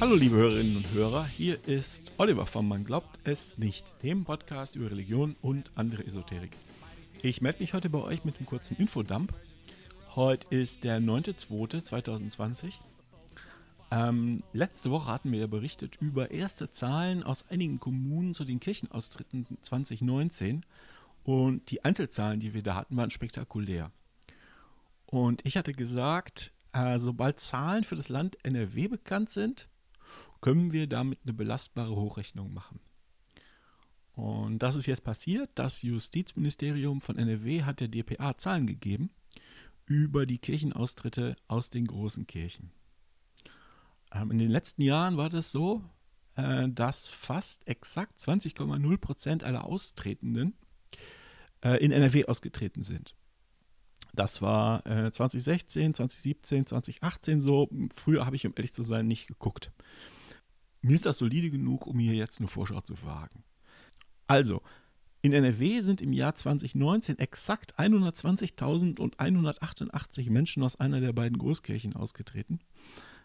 Hallo liebe Hörerinnen und Hörer, hier ist Oliver von Man glaubt es nicht, dem Podcast über Religion und andere Esoterik. Ich melde mich heute bei euch mit einem kurzen Infodump. Heute ist der 9.2.2020. Ähm, letzte Woche hatten wir ja berichtet über erste Zahlen aus einigen Kommunen zu den Kirchenaustritten 2019 und die Einzelzahlen, die wir da hatten, waren spektakulär. Und ich hatte gesagt, äh, sobald Zahlen für das Land NRW bekannt sind, können wir damit eine belastbare Hochrechnung machen. Und das ist jetzt passiert. Das Justizministerium von NRW hat der DPA Zahlen gegeben über die Kirchenaustritte aus den großen Kirchen. Ähm, in den letzten Jahren war das so, äh, dass fast exakt 20,0 Prozent aller Austretenden äh, in NRW ausgetreten sind. Das war 2016, 2017, 2018 so. Früher habe ich, um ehrlich zu sein, nicht geguckt. Mir ist das solide genug, um hier jetzt eine Vorschau zu wagen. Also, in NRW sind im Jahr 2019 exakt 120.188 Menschen aus einer der beiden Großkirchen ausgetreten.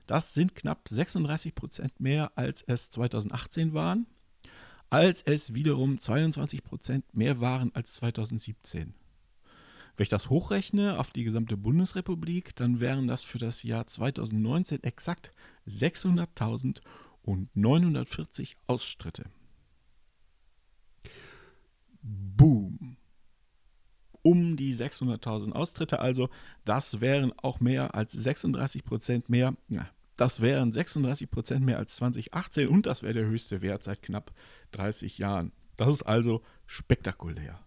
Das sind knapp 36 Prozent mehr, als es 2018 waren, als es wiederum 22 Prozent mehr waren als 2017. Wenn ich das hochrechne auf die gesamte Bundesrepublik, dann wären das für das Jahr 2019 exakt 600.000 und 940 Ausstritte. Boom. Um die 600.000 Austritte also, das wären auch mehr als 36 Prozent mehr. Ja, das wären 36 Prozent mehr als 2018 und das wäre der höchste Wert seit knapp 30 Jahren. Das ist also spektakulär.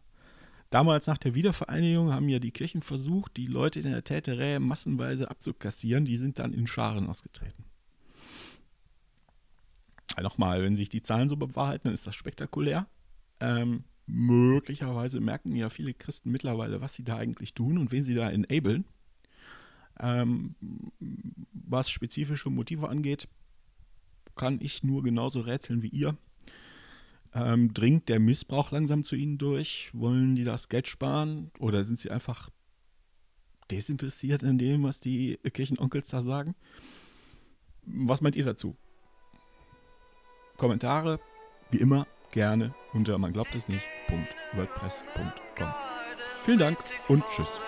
Damals nach der Wiedervereinigung haben ja die Kirchen versucht, die Leute in der Täterei massenweise abzukassieren. Die sind dann in Scharen ausgetreten nochmal, wenn sich die Zahlen so bewahrheiten, dann ist das spektakulär. Ähm, möglicherweise merken ja viele Christen mittlerweile, was sie da eigentlich tun und wen sie da enablen. Ähm, was spezifische Motive angeht, kann ich nur genauso rätseln wie ihr. Ähm, dringt der Missbrauch langsam zu ihnen durch? Wollen die das Geld sparen? Oder sind sie einfach desinteressiert in dem, was die Kirchenonkels da sagen? Was meint ihr dazu? Kommentare, wie immer, gerne unter man glaubt es nicht.wordpress.com. Vielen Dank und tschüss.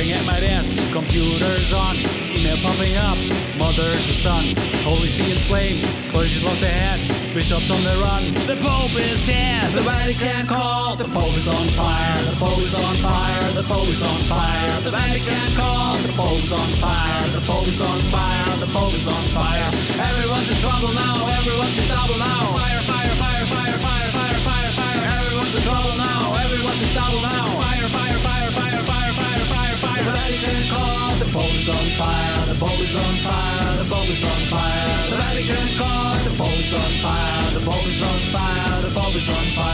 Working at my desk, computers on, email popping up, mother to son. Holy See in flames, clergy's lost their head, bishops on the run. The Pope is dead, the Vatican call, the Pope is on fire, the Pope is on fire, the Pope is on fire. The Vatican call, the Pope is on fire, the Pope is on fire, the Pope is on fire. Everyone's in trouble now, on fire, the Pope is on fire, the Pope is on fire. The Vatican call, the Pope is on fire, the Pope is on fire, the Pope is on fire.